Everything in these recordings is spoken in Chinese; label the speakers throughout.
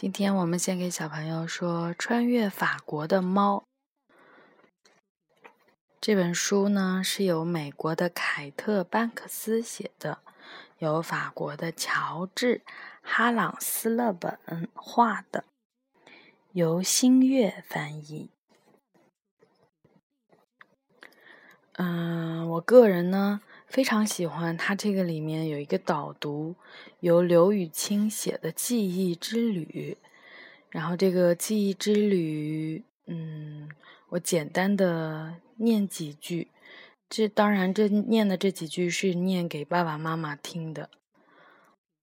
Speaker 1: 今天我们先给小朋友说《穿越法国的猫》这本书呢，是由美国的凯特·班克斯写的，由法国的乔治·哈朗斯勒本画的，由新月翻译。嗯，我个人呢。非常喜欢它这个里面有一个导读，由刘雨清写的记忆之旅。然后这个记忆之旅，嗯，我简单的念几句。这当然，这念的这几句是念给爸爸妈妈听的。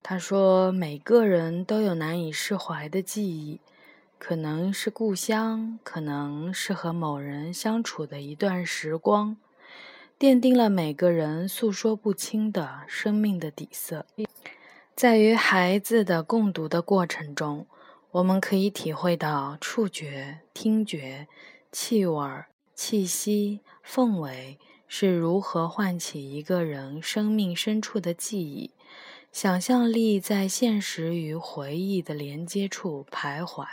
Speaker 1: 他说：“每个人都有难以释怀的记忆，可能是故乡，可能是和某人相处的一段时光。”奠定了每个人诉说不清的生命的底色。在与孩子的共读的过程中，我们可以体会到触觉、听觉、气味、气息、氛围是如何唤起一个人生命深处的记忆。想象力在现实与回忆的连接处徘徊，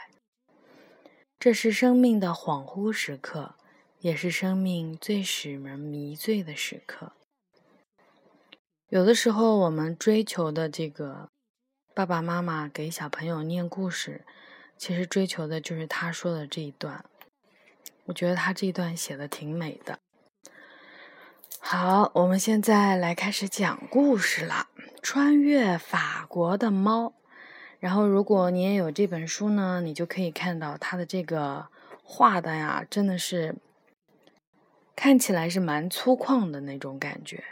Speaker 1: 这是生命的恍惚时刻。也是生命最使人迷醉的时刻。有的时候，我们追求的这个爸爸妈妈给小朋友念故事，其实追求的就是他说的这一段。我觉得他这一段写的挺美的。好，我们现在来开始讲故事了。穿越法国的猫。然后，如果你也有这本书呢，你就可以看到他的这个画的呀，真的是。看起来是蛮粗犷的那种感觉，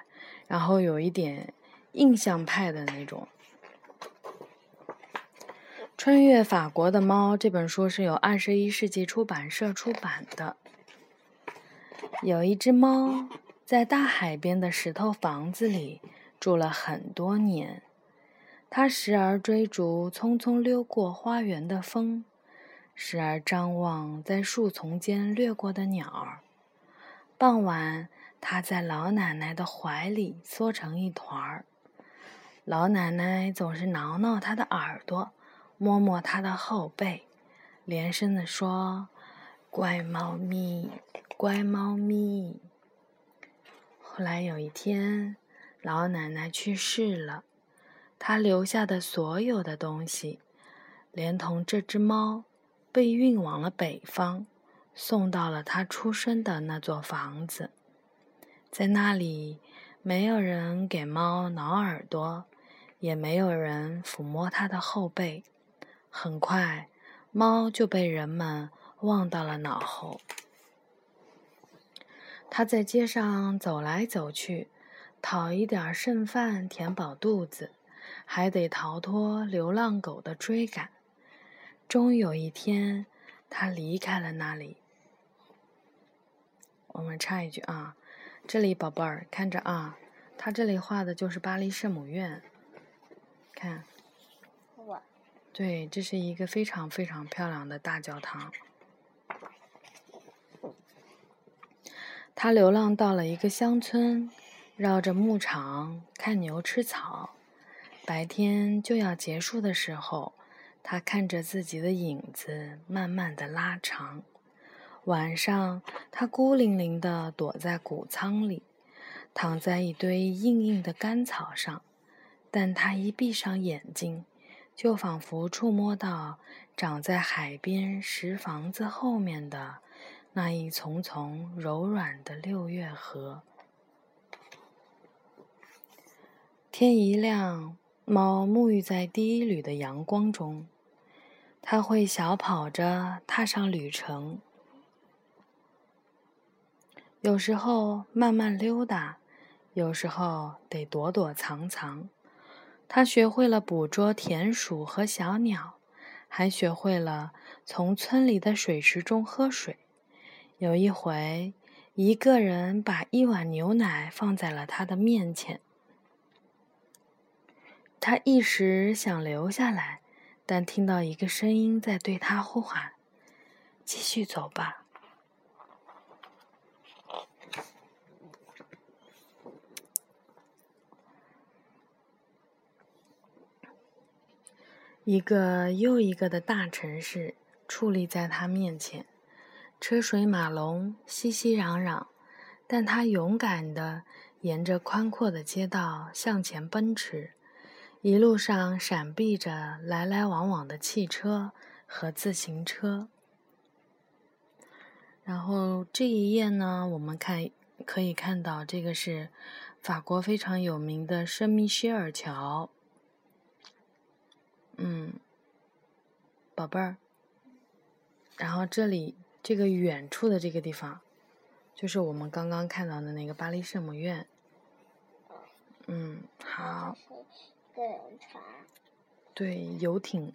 Speaker 1: 然后有一点印象派的那种。《穿越法国的猫》这本书是由二十一世纪出版社出版的。有一只猫在大海边的石头房子里住了很多年，它时而追逐匆匆溜过花园的风，时而张望在树丛间掠过的鸟儿。傍晚，他在老奶奶的怀里缩成一团儿。老奶奶总是挠挠他的耳朵，摸摸他的后背，连声地说：“乖猫咪，乖猫咪。”后来有一天，老奶奶去世了，她留下的所有的东西，连同这只猫，被运往了北方。送到了他出生的那座房子，在那里，没有人给猫挠耳朵，也没有人抚摸它的后背。很快，猫就被人们忘到了脑后。他在街上走来走去，讨一点剩饭填饱肚子，还得逃脱流浪狗的追赶。终于有一天，他离开了那里。我们插一句啊，这里宝贝儿看着啊，他这里画的就是巴黎圣母院，看，对，这是一个非常非常漂亮的大教堂。他流浪到了一个乡村，绕着牧场看牛吃草。白天就要结束的时候，他看着自己的影子慢慢的拉长。晚上，他孤零零地躲在谷仓里，躺在一堆硬硬的干草上。但他一闭上眼睛，就仿佛触摸到长在海边石房子后面的那一丛丛柔软的六月荷。天一亮，猫沐浴在第一缕的阳光中，它会小跑着踏上旅程。有时候慢慢溜达，有时候得躲躲藏藏。他学会了捕捉田鼠和小鸟，还学会了从村里的水池中喝水。有一回，一个人把一碗牛奶放在了他的面前，他一时想留下来，但听到一个声音在对他呼喊：“继续走吧。”一个又一个的大城市矗立在他面前，车水马龙，熙熙攘攘，但他勇敢地沿着宽阔的街道向前奔驰，一路上闪避着来来往往的汽车和自行车。然后这一页呢，我们看可以看到，这个是法国非常有名的圣米歇尔桥。嗯，宝贝儿。然后这里这个远处的这个地方，就是我们刚刚看到的那个巴黎圣母院。嗯，好。对，游艇。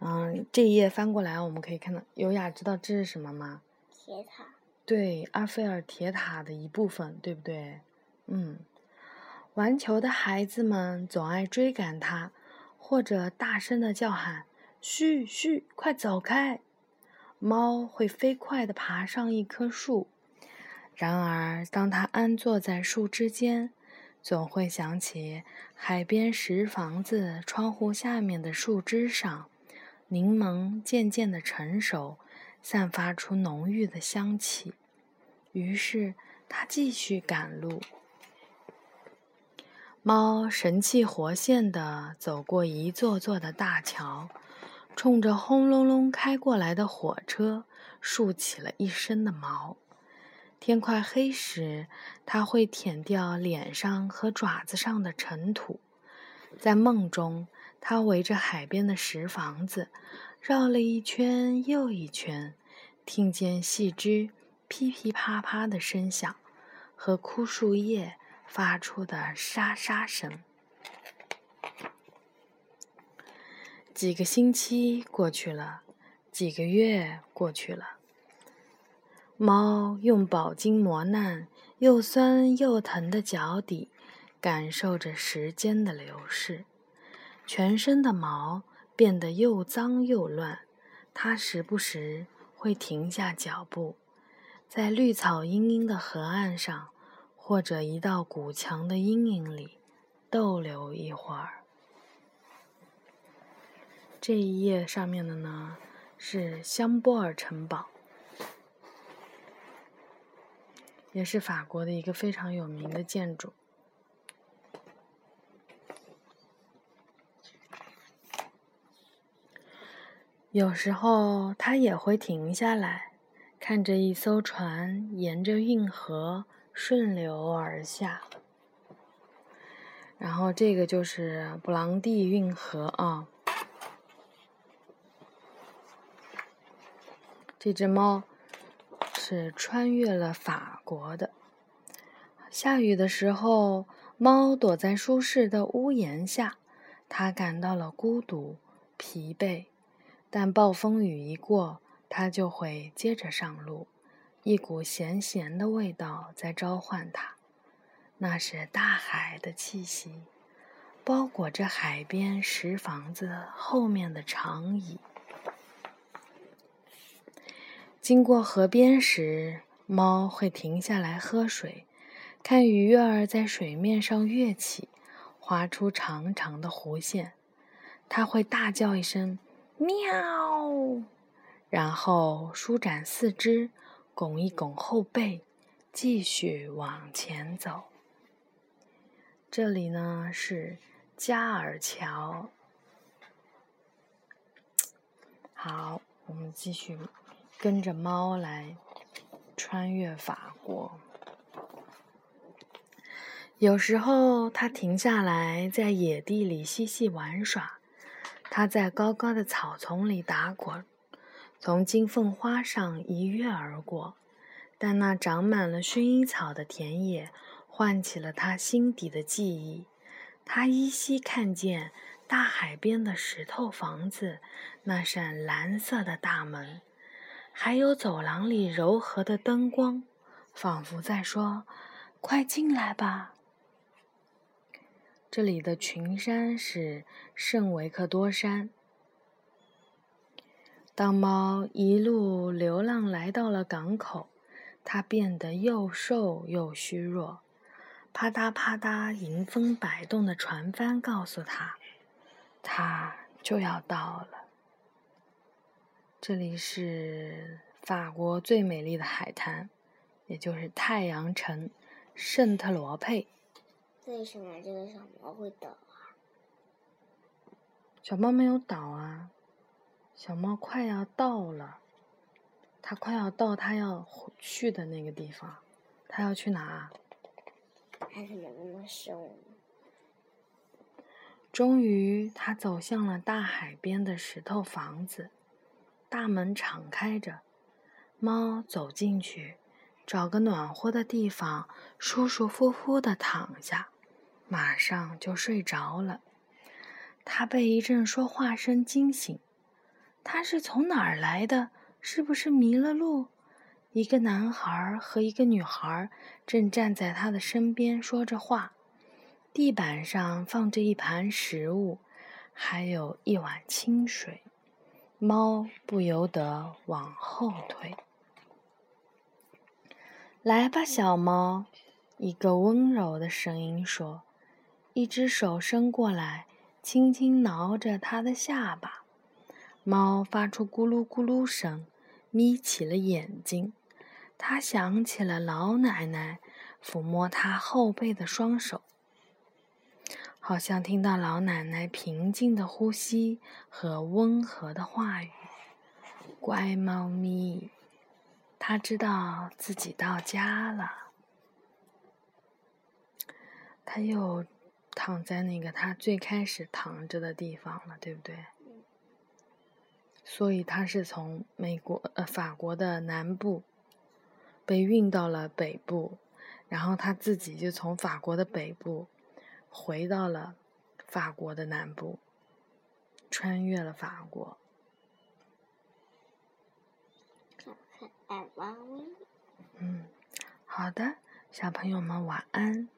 Speaker 1: 嗯，这一页翻过来，我们可以看到，优雅知道这是什么吗？
Speaker 2: 铁塔。
Speaker 1: 对，阿菲尔铁塔的一部分，对不对？嗯，玩球的孩子们总爱追赶它，或者大声的叫喊：“嘘嘘，快走开！”猫会飞快地爬上一棵树，然而当它安坐在树枝间，总会想起海边石房子窗户下面的树枝上。柠檬渐渐的成熟，散发出浓郁的香气。于是他继续赶路。猫神气活现地走过一座座的大桥，冲着轰隆隆开过来的火车竖起了一身的毛。天快黑时，它会舔掉脸上和爪子上的尘土。在梦中。他围着海边的石房子绕了一圈又一圈，听见细枝噼噼啪啪的声响和枯树叶发出的沙沙声。几个星期过去了，几个月过去了，猫用饱经磨难、又酸又疼的脚底感受着时间的流逝。全身的毛变得又脏又乱，它时不时会停下脚步，在绿草茵茵的河岸上，或者一道古墙的阴影里逗留一会儿。这一页上面的呢是香波尔城堡，也是法国的一个非常有名的建筑。有时候，他也会停下来，看着一艘船沿着运河顺流而下。然后，这个就是布朗蒂运河啊。这只猫是穿越了法国的。下雨的时候，猫躲在舒适的屋檐下，它感到了孤独、疲惫。但暴风雨一过，它就会接着上路。一股咸咸的味道在召唤它，那是大海的气息，包裹着海边石房子后面的长椅。经过河边时，猫会停下来喝水，看鱼儿在水面上跃起，划出长长的弧线。它会大叫一声。喵，然后舒展四肢，拱一拱后背，继续往前走。这里呢是加尔桥。好，我们继续跟着猫来穿越法国。有时候，它停下来在野地里嬉戏玩耍。它在高高的草丛里打滚，从金凤花上一跃而过，但那长满了薰衣草的田野唤起了他心底的记忆。他依稀看见大海边的石头房子，那扇蓝色的大门，还有走廊里柔和的灯光，仿佛在说：“快进来吧。”这里的群山是圣维克多山。当猫一路流浪来到了港口，它变得又瘦又虚弱。啪嗒啪嗒，迎风摆动的船帆告诉他，它就要到了。这里是法国最美丽的海滩，也就是太阳城圣特罗佩。
Speaker 2: 为什么这个小猫会倒啊？
Speaker 1: 小猫没有倒啊，小猫快要到了，它快要到它要去的那个地方，它要去哪？
Speaker 2: 它怎么那么瘦呢？
Speaker 1: 终于，它走向了大海边的石头房子，大门敞开着。猫走进去，找个暖和的地方，舒舒服服的躺下，马上就睡着了。它被一阵说话声惊醒，他是从哪儿来的？是不是迷了路？一个男孩和一个女孩正站在他的身边说着话。地板上放着一盘食物，还有一碗清水。猫不由得往后退。来吧，小猫，一个温柔的声音说，一只手伸过来，轻轻挠着它的下巴。猫发出咕噜咕噜声，眯起了眼睛。它想起了老奶奶抚摸它后背的双手。好像听到老奶奶平静的呼吸和温和的话语。乖猫咪，它知道自己到家了。它又躺在那个它最开始躺着的地方了，对不对？所以它是从美国呃法国的南部被运到了北部，然后他自己就从法国的北部。回到了法国的南部，穿越了法国。嗯，好的，小朋友们晚安。